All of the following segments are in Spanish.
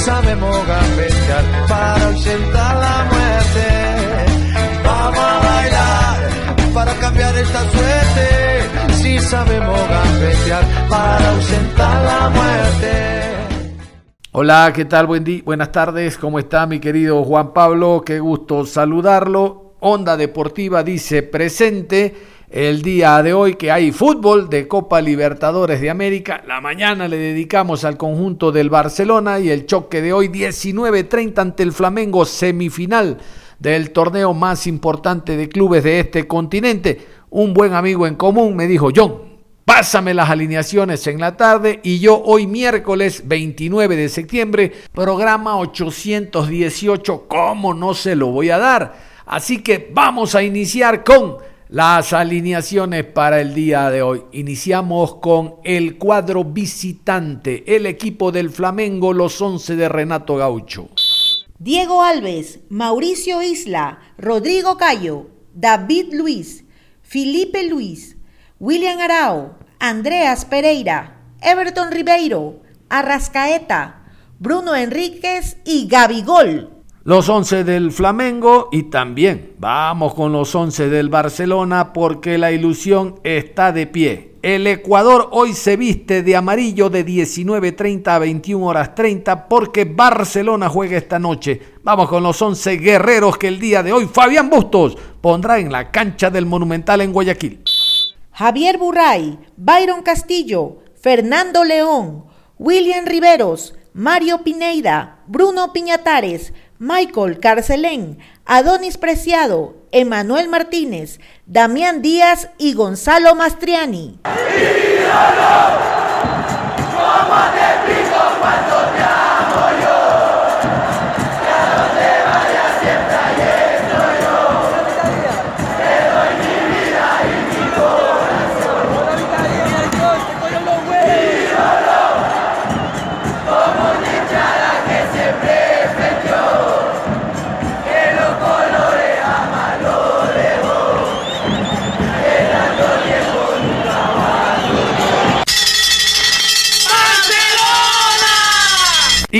Sabemos gambetear para ausentar la muerte. Vamos a bailar para cambiar esta suerte. Si sabemos gambetear para ausentar la muerte. Hola, ¿qué tal? Buen día, buenas tardes, ¿cómo está mi querido Juan Pablo? Qué gusto saludarlo. Onda Deportiva dice presente el día de hoy que hay fútbol de Copa Libertadores de América. La mañana le dedicamos al conjunto del Barcelona y el choque de hoy 19-30 ante el Flamengo semifinal del torneo más importante de clubes de este continente. Un buen amigo en común me dijo, John, Pásame las alineaciones en la tarde y yo hoy miércoles 29 de septiembre, programa 818, ¿cómo no se lo voy a dar? Así que vamos a iniciar con las alineaciones para el día de hoy. Iniciamos con el cuadro visitante, el equipo del Flamengo, los 11 de Renato Gaucho. Diego Alves, Mauricio Isla, Rodrigo Cayo, David Luis, Felipe Luis, William Arao, Andreas Pereira, Everton Ribeiro, Arrascaeta, Bruno Enríquez y Gabigol los 11 del Flamengo y también vamos con los 11 del Barcelona porque la ilusión está de pie. El Ecuador hoy se viste de amarillo de 19.30 a 21 horas 30 porque Barcelona juega esta noche. Vamos con los 11 guerreros que el día de hoy Fabián Bustos pondrá en la cancha del Monumental en Guayaquil. Javier Burray, Byron Castillo, Fernando León, William Riveros, Mario Pineida, Bruno Piñatares, Michael Carcelén, Adonis Preciado, Emanuel Martínez, Damián Díaz y Gonzalo Mastriani.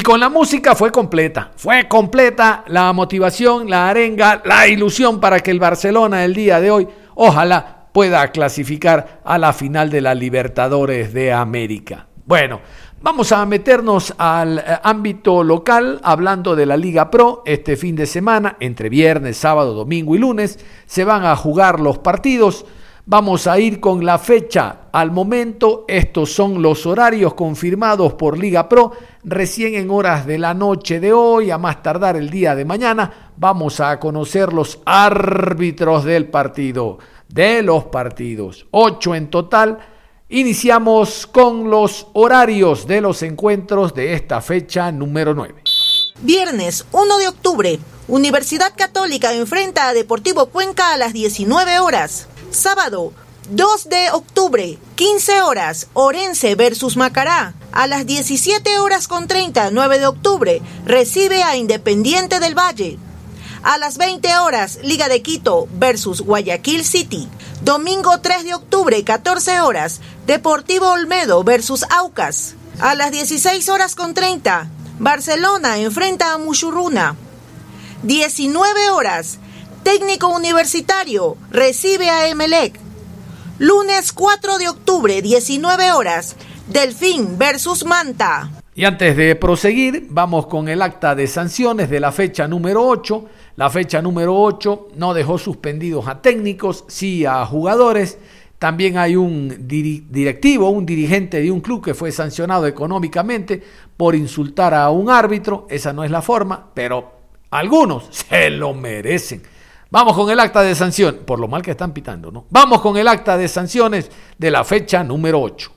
Con la música fue completa, fue completa la motivación, la arenga, la ilusión para que el Barcelona el día de hoy, ojalá pueda clasificar a la final de la Libertadores de América. Bueno, vamos a meternos al eh, ámbito local hablando de la Liga Pro. Este fin de semana, entre viernes, sábado, domingo y lunes, se van a jugar los partidos. Vamos a ir con la fecha al momento. Estos son los horarios confirmados por Liga Pro. Recién en horas de la noche de hoy, a más tardar el día de mañana, vamos a conocer los árbitros del partido, de los partidos. Ocho en total. Iniciamos con los horarios de los encuentros de esta fecha número 9. Viernes 1 de octubre, Universidad Católica enfrenta a Deportivo Cuenca a las 19 horas. Sábado 2 de octubre, 15 horas, Orense versus Macará. A las 17 horas con 30, 9 de octubre, recibe a Independiente del Valle. A las 20 horas, Liga de Quito versus Guayaquil City. Domingo 3 de octubre, 14 horas, Deportivo Olmedo versus Aucas. A las 16 horas con 30, Barcelona enfrenta a Muchurruna. 19 horas, Técnico Universitario recibe a Emelec. Lunes 4 de octubre, 19 horas. Delfín versus Manta. Y antes de proseguir, vamos con el acta de sanciones de la fecha número 8. La fecha número 8 no dejó suspendidos a técnicos, sí a jugadores. También hay un directivo, un dirigente de un club que fue sancionado económicamente por insultar a un árbitro. Esa no es la forma, pero Algunos se lo merecen. Vamos con el acta de sanción, por lo mal que están pitando, ¿no? Vamos con el acta de sanciones de la fecha número 8.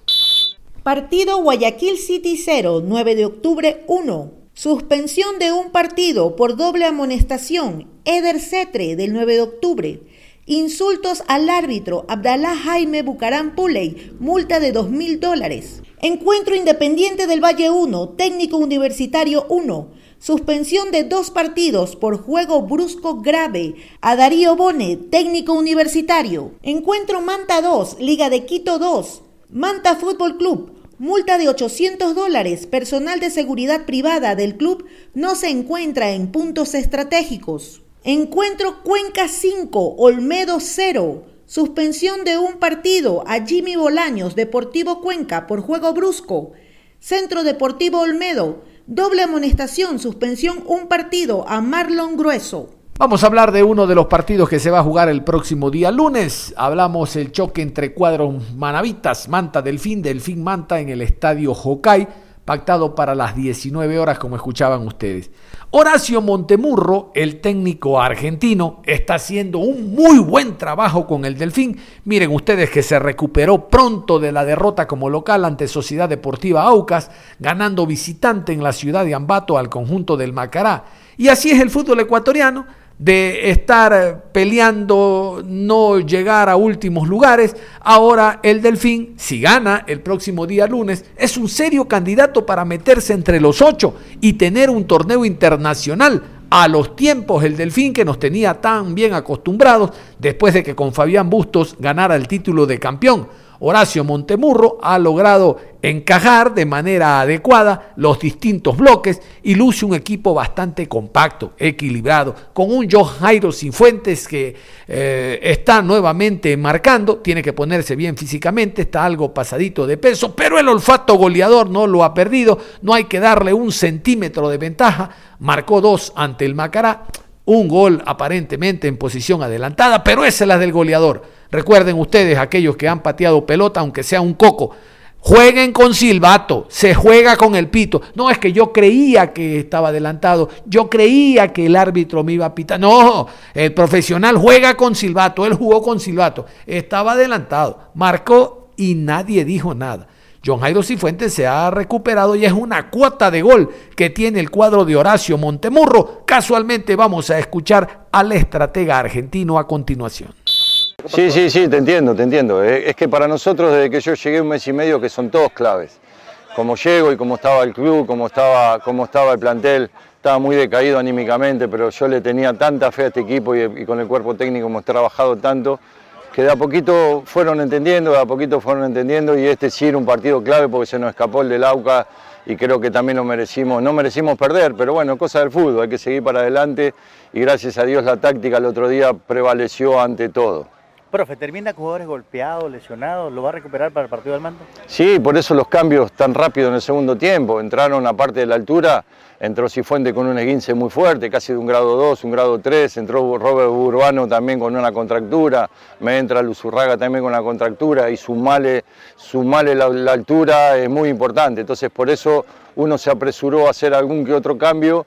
Partido Guayaquil City 0, 9 de octubre 1. Suspensión de un partido por doble amonestación. Eder Cetre del 9 de octubre. Insultos al árbitro Abdalá Jaime Bucarán Puley, multa de 2 mil dólares. Encuentro Independiente del Valle 1, Técnico Universitario 1. Suspensión de dos partidos por juego brusco grave a Darío Bone, Técnico Universitario. Encuentro Manta 2, Liga de Quito 2. Manta Fútbol Club. Multa de 800 dólares. Personal de seguridad privada del club no se encuentra en puntos estratégicos. Encuentro Cuenca 5, Olmedo 0. Suspensión de un partido a Jimmy Bolaños, Deportivo Cuenca, por juego brusco. Centro Deportivo Olmedo. Doble amonestación, suspensión un partido a Marlon Grueso. Vamos a hablar de uno de los partidos que se va a jugar el próximo día lunes. Hablamos el choque entre cuadros manavitas, Manta Delfín, Delfín Manta en el estadio Jocay pactado para las 19 horas, como escuchaban ustedes. Horacio Montemurro, el técnico argentino, está haciendo un muy buen trabajo con el Delfín. Miren ustedes que se recuperó pronto de la derrota como local ante Sociedad Deportiva Aucas, ganando visitante en la ciudad de Ambato al conjunto del Macará. Y así es el fútbol ecuatoriano de estar peleando, no llegar a últimos lugares. Ahora el Delfín, si gana el próximo día lunes, es un serio candidato para meterse entre los ocho y tener un torneo internacional. A los tiempos el Delfín que nos tenía tan bien acostumbrados después de que con Fabián Bustos ganara el título de campeón. Horacio Montemurro ha logrado encajar de manera adecuada los distintos bloques y luce un equipo bastante compacto, equilibrado, con un Joe Jairo Fuentes que eh, está nuevamente marcando, tiene que ponerse bien físicamente, está algo pasadito de peso, pero el olfato goleador no lo ha perdido, no hay que darle un centímetro de ventaja, marcó dos ante el Macará, un gol aparentemente en posición adelantada, pero esa es la del goleador Recuerden ustedes, aquellos que han pateado pelota, aunque sea un coco, jueguen con silbato, se juega con el pito. No es que yo creía que estaba adelantado, yo creía que el árbitro me iba a pitar. No, el profesional juega con silbato, él jugó con silbato, estaba adelantado, marcó y nadie dijo nada. John Jairo Cifuentes se ha recuperado y es una cuota de gol que tiene el cuadro de Horacio Montemurro. Casualmente vamos a escuchar al estratega argentino a continuación. Sí, sí, sí, te entiendo, te entiendo. Es que para nosotros desde que yo llegué un mes y medio que son todos claves. Como llego y cómo estaba el club, cómo estaba, cómo estaba el plantel, estaba muy decaído anímicamente, pero yo le tenía tanta fe a este equipo y, con el cuerpo técnico hemos trabajado tanto que de a poquito fueron entendiendo, de a poquito fueron entendiendo y este sí era un partido clave porque se nos escapó el del AUCA y creo que también lo merecimos, no merecimos perder, pero bueno, cosa del fútbol, hay que seguir para adelante y gracias a Dios la táctica el otro día prevaleció ante todo. Profe, ¿termina con jugadores golpeados, lesionados? ¿Lo va a recuperar para el partido del mando? Sí, por eso los cambios tan rápido en el segundo tiempo. Entraron a parte de la altura, entró Cifuente con un esguince muy fuerte, casi de un grado 2, un grado 3, entró Robert Urbano también con una contractura, me entra Luzurraga también con una contractura y sumale, sumale la, la altura es muy importante. Entonces por eso uno se apresuró a hacer algún que otro cambio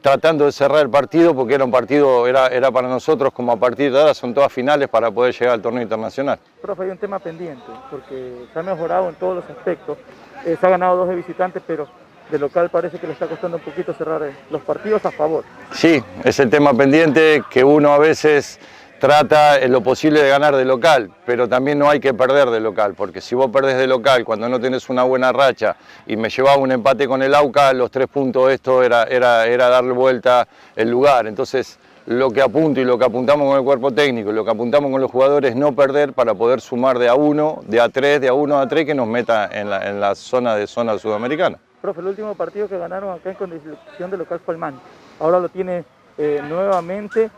tratando de cerrar el partido porque era un partido, era, era para nosotros como a partir de ahora son todas finales para poder llegar al torneo internacional. Profe, hay un tema pendiente porque se ha mejorado en todos los aspectos. Eh, se ha ganado dos de visitantes, pero de local parece que le está costando un poquito cerrar eh, los partidos a favor. Sí, es el tema pendiente que uno a veces trata en lo posible de ganar de local, pero también no hay que perder de local, porque si vos perdés de local cuando no tenés una buena racha y me llevaba un empate con el AUCA, los tres puntos esto era, era, era darle vuelta el lugar. Entonces lo que apunto y lo que apuntamos con el cuerpo técnico, lo que apuntamos con los jugadores, no perder para poder sumar de a uno, de a tres, de a uno a tres que nos meta en la, zona de zona sudamericana. Profe, el último partido que ganaron acá en condición de local fue. Ahora lo tiene eh, nuevamente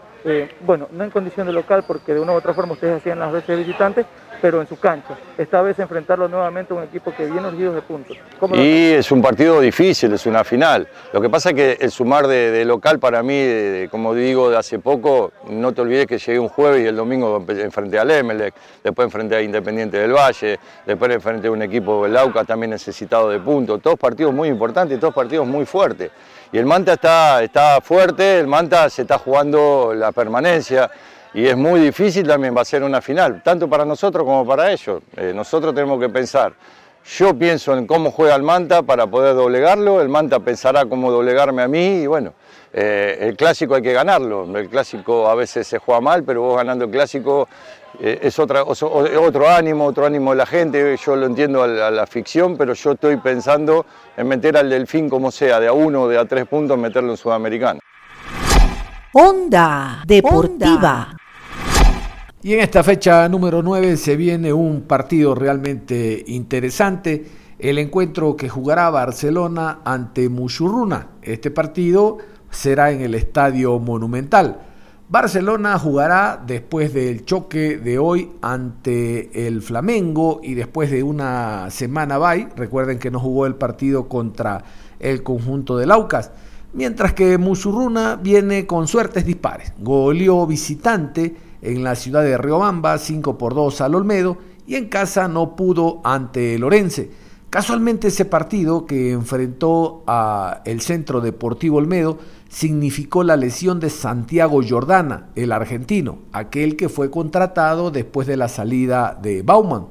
bueno, no en condición de local porque de una u otra forma ustedes hacían las veces visitantes, pero en su cancha. Esta vez enfrentarlo nuevamente a un equipo que viene urgido de puntos. Y es un partido difícil, es una final. Lo que pasa es que el sumar de, local para mí, como digo de hace poco, no te olvides que llegué un jueves y el domingo enfrenté al Emelec, después enfrenté a Independiente del Valle, después enfrenté a un equipo del Lauca también necesitado de puntos. Todos partidos muy importantes, todos partidos muy fuertes. Y el Manta está, está fuerte, el Manta se está jugando la permanencia y es muy difícil también, va a ser una final, tanto para nosotros como para ellos. Eh, nosotros tenemos que pensar, yo pienso en cómo juega el Manta para poder doblegarlo, el Manta pensará cómo doblegarme a mí y bueno, eh, el clásico hay que ganarlo, el clásico a veces se juega mal, pero vos ganando el clásico eh, es otra, otro ánimo, otro ánimo de la gente, yo lo entiendo a la, ficción, pero yo estoy pensando en meter al Delfín como sea, de a uno o de a tres puntos, meterlo en Sudamericano. Onda Deportiva. Y en esta fecha número 9 se viene un partido realmente interesante, el encuentro que jugará Barcelona ante Mushurruna. Este partido será en el Estadio Monumental. Barcelona jugará después del choque de hoy ante el Flamengo y después de una semana bye. Recuerden que no jugó el partido contra el conjunto del Aucas. Mientras que Musurruna viene con suertes dispares. Goleó visitante en la ciudad de Riobamba, 5 por 2 al Olmedo, y en casa no pudo ante Lorense. Casualmente ese partido que enfrentó a el Centro Deportivo Olmedo significó la lesión de Santiago Jordana, el argentino, aquel que fue contratado después de la salida de Bauman.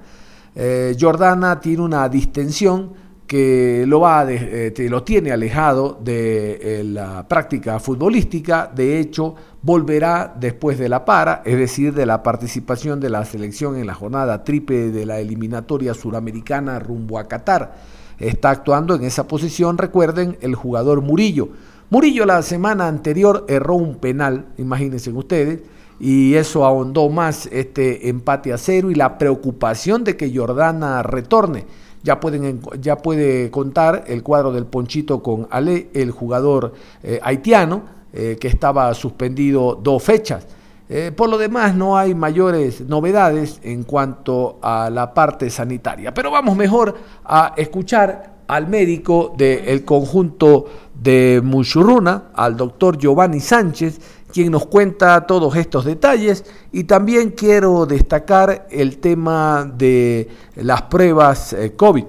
Eh, Jordana tiene una distensión que lo, va eh, lo tiene alejado de eh, la práctica futbolística, de hecho volverá después de la para, es decir, de la participación de la selección en la jornada triple de la eliminatoria suramericana rumbo a Qatar. Está actuando en esa posición, recuerden, el jugador Murillo. Murillo la semana anterior erró un penal, imagínense ustedes, y eso ahondó más este empate a cero y la preocupación de que Jordana retorne ya, pueden, ya puede contar el cuadro del Ponchito con Ale, el jugador eh, haitiano, eh, que estaba suspendido dos fechas. Eh, por lo demás, no hay mayores novedades en cuanto a la parte sanitaria. Pero vamos mejor a escuchar al médico del conjunto de Muchurruna, al doctor Giovanni Sánchez, quien nos cuenta todos estos detalles y también quiero destacar el tema de las pruebas eh, COVID.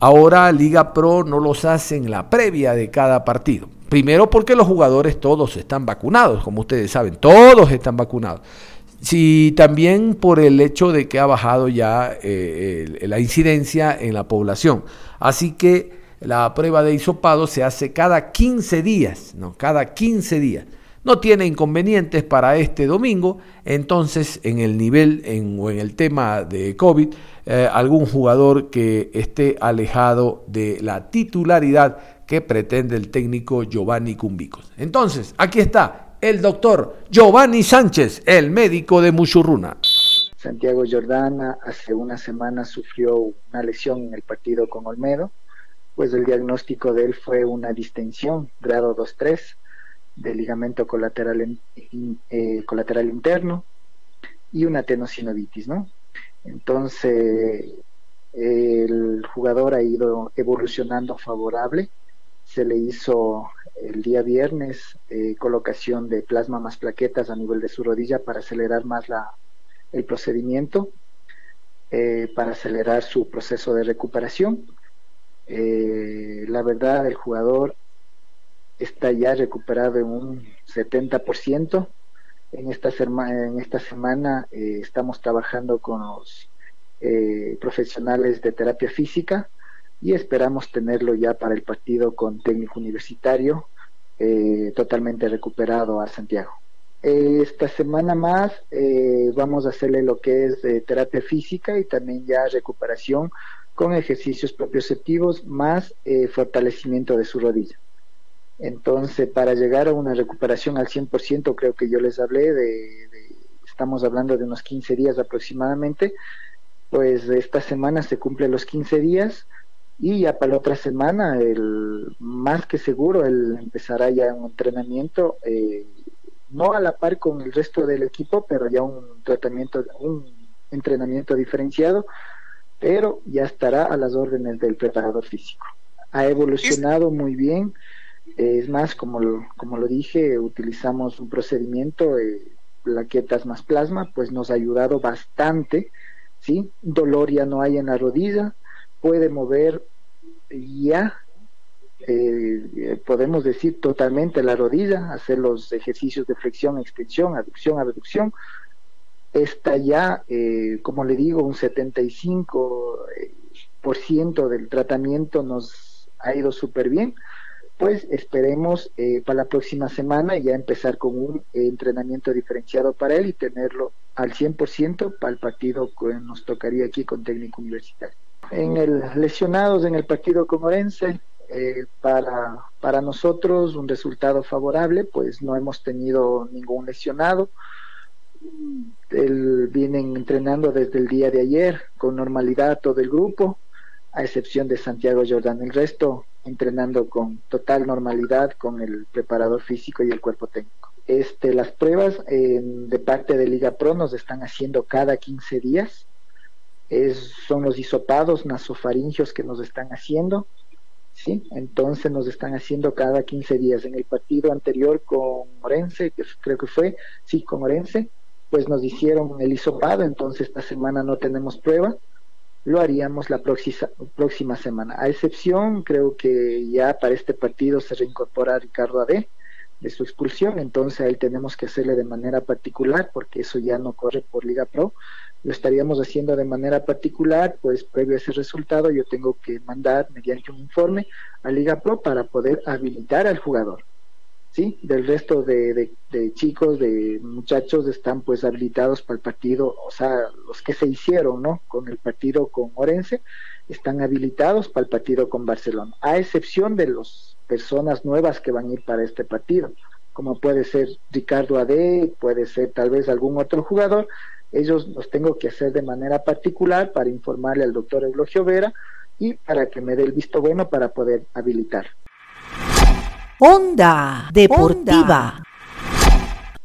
Ahora Liga Pro no los hace en la previa de cada partido. Primero porque los jugadores todos están vacunados, como ustedes saben, todos están vacunados. Sí, también por el hecho de que ha bajado ya eh, la incidencia en la población. Así que la prueba de hisopado se hace cada 15 días, ¿no? Cada 15 días no tiene inconvenientes para este domingo, entonces en el nivel en, o en el tema de COVID, eh, algún jugador que esté alejado de la titularidad que pretende el técnico Giovanni Cumbicos. Entonces, aquí está el doctor Giovanni Sánchez, el médico de Muchurruna. Santiago Jordana hace una semana sufrió una lesión en el partido con Olmedo, pues el diagnóstico de él fue una distensión grado 2-3 de ligamento colateral, eh, colateral interno y una tenosinovitis, ¿no? Entonces, el jugador ha ido evolucionando favorable. Se le hizo el día viernes eh, colocación de plasma más plaquetas a nivel de su rodilla para acelerar más la, el procedimiento, eh, para acelerar su proceso de recuperación. la verdad, el jugador está ya recuperado en un 70%. En esta, en esta semana eh, estamos trabajando con los eh, profesionales de terapia física y esperamos tenerlo ya para el partido con técnico universitario eh, totalmente recuperado a Santiago. esta semana más vamos a hacerle lo que es terapia física y también ya recuperación con ejercicios propioceptivos más fortalecimiento de su rodilla. Entonces, para llegar a una recuperación al 100%, creo que yo les hablé de, estamos hablando de unos 15 días aproximadamente, pues esta semana se cumplen los 15 días y ya para la otra semana, el más que seguro, él empezará ya un entrenamiento, eh, no a la par con el resto del equipo, pero ya un tratamiento, un entrenamiento diferenciado, pero ya estará a las órdenes del preparador físico. Ha evolucionado muy bien, es más, como lo, como lo dije, utilizamos un procedimiento, eh, plaquetas más plasma, pues nos ha ayudado bastante, ¿sí? Dolor ya no hay en la rodilla, puede mover ya eh, podemos decir totalmente la rodilla, hacer los ejercicios de flexión, extensión, aducción, abducción. Está ya, eh, como le digo, un 75% eh, del tratamiento nos ha ido súper bien. Pues esperemos para la próxima semana ya empezar con un entrenamiento diferenciado para él y tenerlo al 100% para el partido que nos tocaría aquí con técnico universitario. En el lesionados en el partido con Orense, eh, para, para nosotros un resultado favorable, pues no hemos tenido ningún lesionado. vienen entrenando desde el día de ayer con normalidad todo el grupo, a excepción de Santiago Jordán. El resto entrenando con total normalidad con el preparador físico y el cuerpo técnico. Este, las pruebas de parte de Liga Pro nos están haciendo cada 15 días. Es, son los hisopados nasofaringios que nos están haciendo ¿sí? Entonces nos están haciendo cada 15 días. En el partido anterior con Orense, que creo que fue, sí, con Orense, pues nos hicieron el hisopado, entonces esta semana no tenemos prueba, lo haríamos la próxima, próxima semana. A excepción, creo que ya para este partido se reincorpora Ricardo Ade de su expulsión, entonces ahí tenemos que hacerle de manera particular, porque eso ya no corre por Liga Pro, lo estaríamos haciendo de manera particular, pues previo a ese resultado yo tengo que mandar mediante un informe a Liga Pro para poder habilitar al jugador. ¿Sí? Del resto de, chicos, de muchachos están pues habilitados para el partido, o sea, los que se hicieron, ¿no? Con el partido con Orense, están habilitados para el partido con Barcelona, a excepción de las personas nuevas que van a ir para este partido, como puede ser Ricardo Ade, puede ser tal vez algún otro jugador, ellos los tengo que hacer de manera particular para informarle al doctor Eulogio Vera y para que me dé el visto bueno para poder habilitar. Onda Deportiva.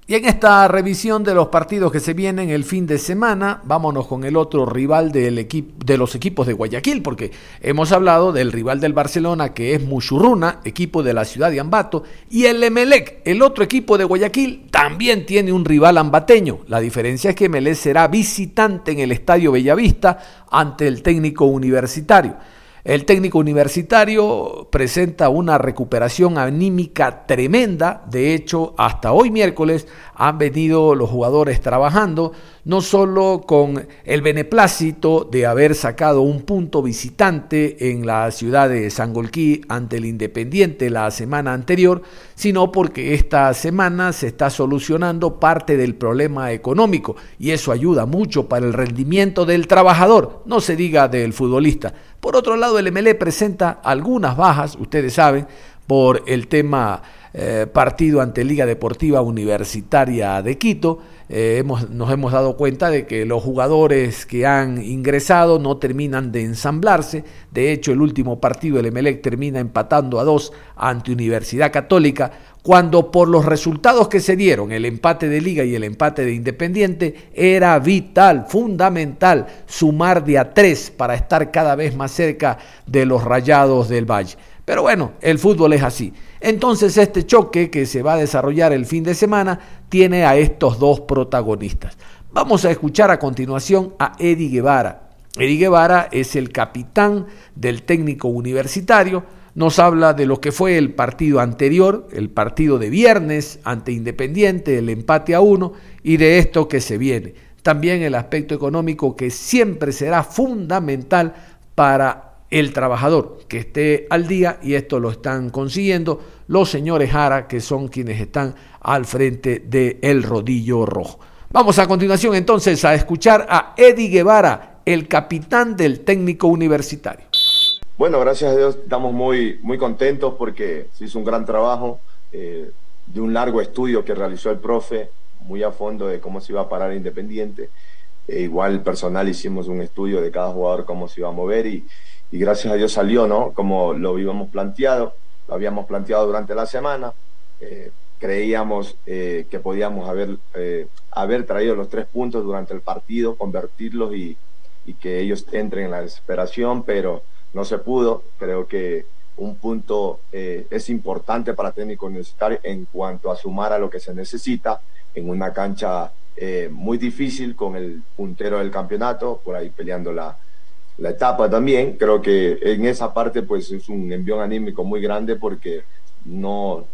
Y en esta revisión de los partidos que se vienen el fin de semana, vámonos con el otro rival del equipo, de los equipos de Guayaquil, porque hemos hablado del rival del Barcelona, que es Muchurruna, equipo de la ciudad de Ambato, y el Emelec, el otro equipo de Guayaquil, también tiene un rival ambateño. La diferencia es que Emelec será visitante en el Estadio Bellavista ante el técnico universitario. El técnico universitario presenta una recuperación anímica tremenda. De hecho, hasta hoy miércoles han venido los jugadores trabajando no solo con el beneplácito de haber sacado un punto visitante en la ciudad de Sangolquí ante el Independiente la semana anterior, sino porque esta semana se está solucionando parte del problema económico y eso ayuda mucho para el rendimiento del trabajador, no se diga del futbolista. Por otro lado, el MLE presenta algunas bajas, ustedes saben, por el tema eh, partido ante Liga Deportiva Universitaria de Quito. Eh, hemos, nos hemos dado cuenta de que los jugadores que han ingresado no terminan de ensamblarse. De hecho, el último partido, el Emelec, termina empatando a dos ante Universidad Católica, cuando por los resultados que se dieron, el empate de Liga y el empate de Independiente, era vital, fundamental sumar de a tres para estar cada vez más cerca de los rayados del Valle. Pero bueno, el fútbol es así. Entonces este choque que se va a desarrollar el fin de semana tiene a estos dos protagonistas. Vamos a escuchar a continuación a Eddie Guevara. Eddie Guevara es el capitán del técnico universitario. Nos habla de lo que fue el partido anterior, el partido de viernes ante Independiente, el empate a uno, y de esto que se viene. También el aspecto económico que siempre será fundamental para el trabajador que esté al día y esto lo están consiguiendo los señores Jara que son quienes están al frente del el rodillo rojo. Vamos a continuación entonces a escuchar a Eddie Guevara, el capitán del técnico universitario. Bueno, gracias a Dios estamos muy, muy contentos porque se hizo un gran trabajo eh, de un largo estudio que realizó el profe, muy a fondo de cómo se iba a parar Independiente. E igual personal hicimos un estudio de cada jugador, cómo se iba a mover y, y gracias a Dios salió, ¿no? Como lo habíamos planteado, lo habíamos planteado durante la semana. Eh, creíamos eh, que podíamos haber, eh, haber traído los tres puntos durante el partido, convertirlos y, y, que ellos entren en la desesperación, pero no se pudo. Creo que un punto eh, es importante para técnico universitario en cuanto a sumar a lo que se necesita en una cancha muy difícil con el puntero del campeonato, por ahí peleando la, la etapa también. Creo que en esa parte pues es un envión anímico muy grande porque no,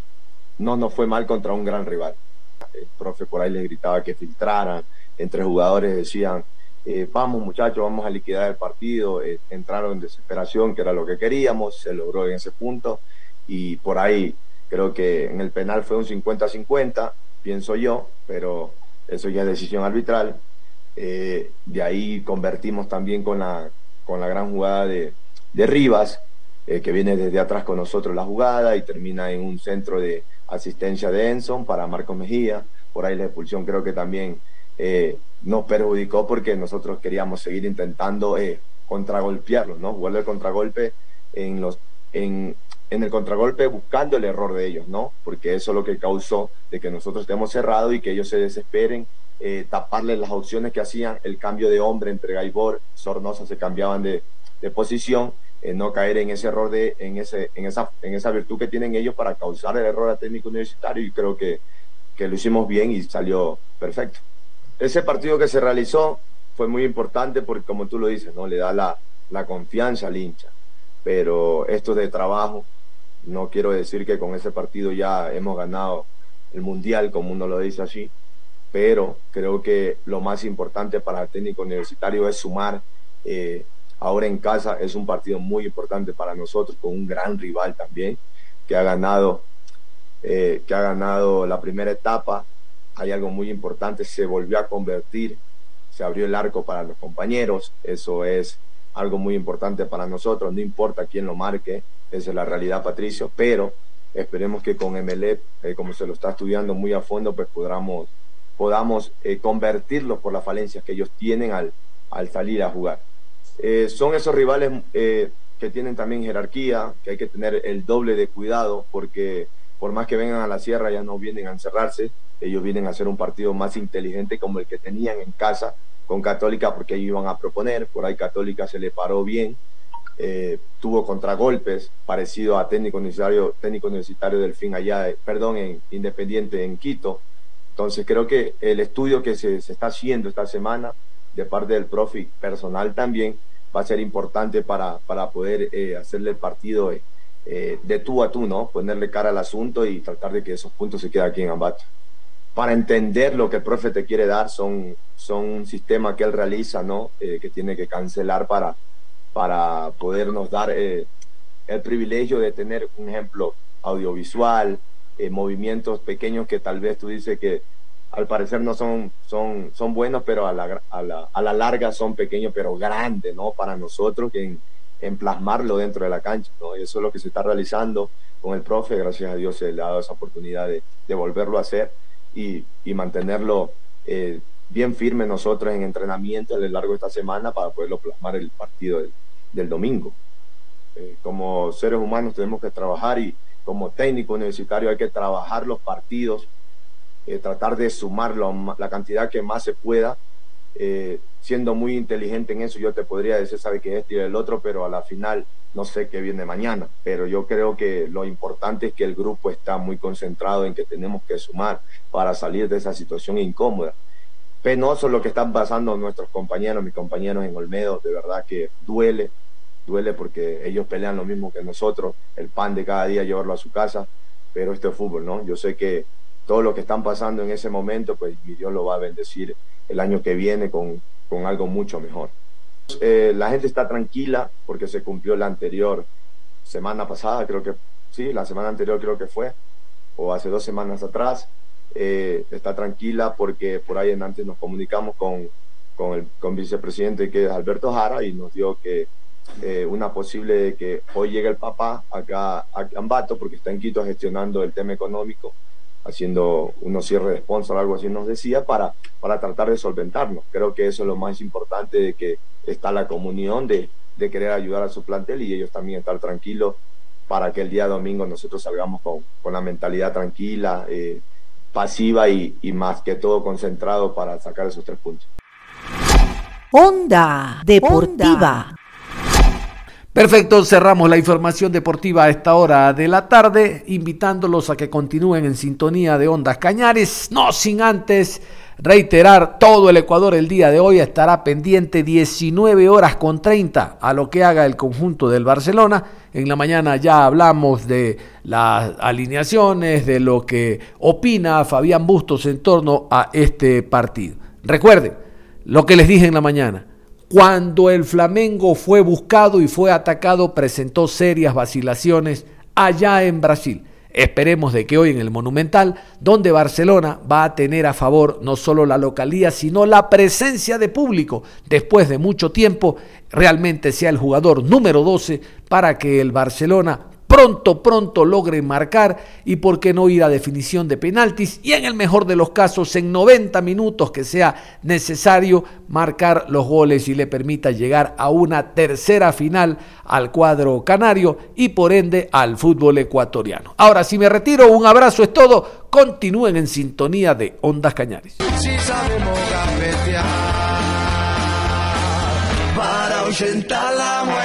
no nos fue mal contra un gran rival. El profe por ahí les gritaba que filtraran, entre jugadores decían, eh, vamos muchachos, vamos a liquidar el partido, eh, entraron en desesperación, que era lo que queríamos, se logró en ese punto, y por ahí creo que en el penal fue un 50-50, pienso yo, pero eso ya es decisión arbitral. Eh, de ahí convertimos también con la, con la gran jugada de, de Rivas, que viene desde atrás con nosotros la jugada y termina en un centro de, asistencia de Enson para Marcos Mejía, por ahí la expulsión creo que también eh, nos perjudicó porque nosotros queríamos seguir intentando eh, contragolpearlos, ¿no? Jugarle el contragolpe en los en, en el contragolpe buscando el error de ellos, ¿no? Porque eso es lo que causó de que nosotros estemos cerrados y que ellos se desesperen, eh, taparles las opciones que hacían, el cambio de hombre entre Gaibor, Sornosa se cambiaban de, de posición no caer en ese error de, en ese, en esa, en esa virtud que tienen ellos para causar el error a técnico universitario y creo que, que lo hicimos bien y salió perfecto. Ese partido que se realizó fue muy importante porque como tú lo dices, ¿no? Le da la, la confianza al hincha. Pero esto de trabajo, no quiero decir que con ese partido ya hemos ganado el mundial, como uno lo dice así, pero creo que lo más importante para el técnico universitario es sumar eh, Ahora en casa. Es un partido muy importante para nosotros, con un gran rival también, que ha ganado, eh, que ha ganado la primera etapa. Hay algo muy importante, se volvió a convertir, se abrió el arco para los compañeros, eso es algo muy importante para nosotros, no importa quién lo marque, esa es la realidad, Patricio, pero esperemos que con MLE, eh, como se lo está estudiando muy a fondo, pues podamos, podamos eh, convertirlos por las falencias que ellos tienen al, al salir a jugar. Eh, son esos rivales eh, que tienen también jerarquía, que hay que tener el doble de cuidado, porque por más que vengan a la sierra ya no vienen a encerrarse, ellos vienen a hacer un partido más inteligente como el que tenían en casa con Católica, porque ellos iban a proponer, por ahí Católica se le paró bien, eh, tuvo contragolpes, parecido a técnico universitario, técnico universitario del fin allá, perdón, en Independiente en Quito. Entonces creo que el estudio que se, se está haciendo esta semana de parte del profe personal también va a ser importante para, para poder eh, hacerle el partido eh, eh, de tú a tú, ¿no? Ponerle cara al asunto y tratar de que esos puntos se queden aquí en Ambato. Para entender lo que el profe te quiere dar, son, son un sistema que él realiza, ¿no? que tiene que cancelar para, para podernos dar el privilegio de tener un ejemplo audiovisual, movimientos pequeños que tal vez tú dices que al parecer no son, son, son buenos, pero a la, a, la, a la larga son pequeños, pero grandes, ¿no? Para nosotros en, en plasmarlo dentro de la cancha, ¿no? Y eso es lo que se está realizando con el profe, gracias a Dios se le ha dado esa oportunidad de, de volverlo a hacer y, y mantenerlo eh, bien firme nosotros en entrenamiento a lo largo de esta semana para poderlo plasmar el partido del, del domingo. Eh, como seres humanos tenemos que trabajar y como técnico universitario hay que trabajar los partidos eh, tratar de sumarlo la cantidad que más se pueda, eh, siendo muy inteligente en eso, yo te podría decir, sabe que este y el otro, pero a la final no sé qué viene mañana, pero yo creo que lo importante es que el grupo está muy concentrado en que tenemos que sumar para salir de esa situación incómoda. Penoso lo que están pasando nuestros compañeros, mis compañeros en Olmedo, de verdad que duele, duele porque ellos pelean lo mismo que nosotros, el pan de cada día llevarlo a su casa, pero esto es fútbol, ¿no? Yo sé que todo lo que están pasando en ese momento, pues mi Dios lo va a bendecir el año que viene con, con algo mucho mejor. Eh, la gente está tranquila porque se cumplió la anterior semana pasada, creo que sí, la semana anterior creo que fue, o hace dos semanas atrás. Eh, está tranquila porque por ahí en antes nos comunicamos con, con el con vicepresidente que es Alberto Jara y nos dio que eh, una posible de que hoy llegue el papá acá a Ambato porque está en Quito gestionando el tema económico haciendo unos cierres de sponsor, algo así nos decía, para, para tratar de solventarnos. Creo que eso es lo más importante de que está la comunión de, de querer ayudar a su plantel y ellos también estar tranquilos para que el día domingo nosotros salgamos con, con la mentalidad tranquila, eh, pasiva y, y más que todo concentrado para sacar esos tres puntos. Onda Deportiva. Perfecto, cerramos la información deportiva a esta hora de la tarde, invitándolos a que continúen en sintonía de Ondas Cañares, no sin antes reiterar, todo el Ecuador el día de hoy estará pendiente 19 horas con 30 a lo que haga el conjunto del Barcelona. En la mañana ya hablamos de las alineaciones, de lo que opina Fabián Bustos en torno a este partido. Recuerden lo que les dije en la mañana. Cuando el Flamengo fue buscado y fue atacado, presentó serias vacilaciones allá en Brasil. Esperemos de que hoy en el Monumental, donde Barcelona va a tener a favor no solo la localía, sino la presencia de público, después de mucho tiempo, realmente sea el jugador número 12 para que el Barcelona pronto, pronto logren marcar y por qué no ir a definición de penaltis y en el mejor de los casos en 90 minutos que sea necesario marcar los goles y le permita llegar a una tercera final al cuadro canario y por ende al fútbol ecuatoriano. Ahora si me retiro, un abrazo es todo, continúen en sintonía de Ondas Cañares. la muerte.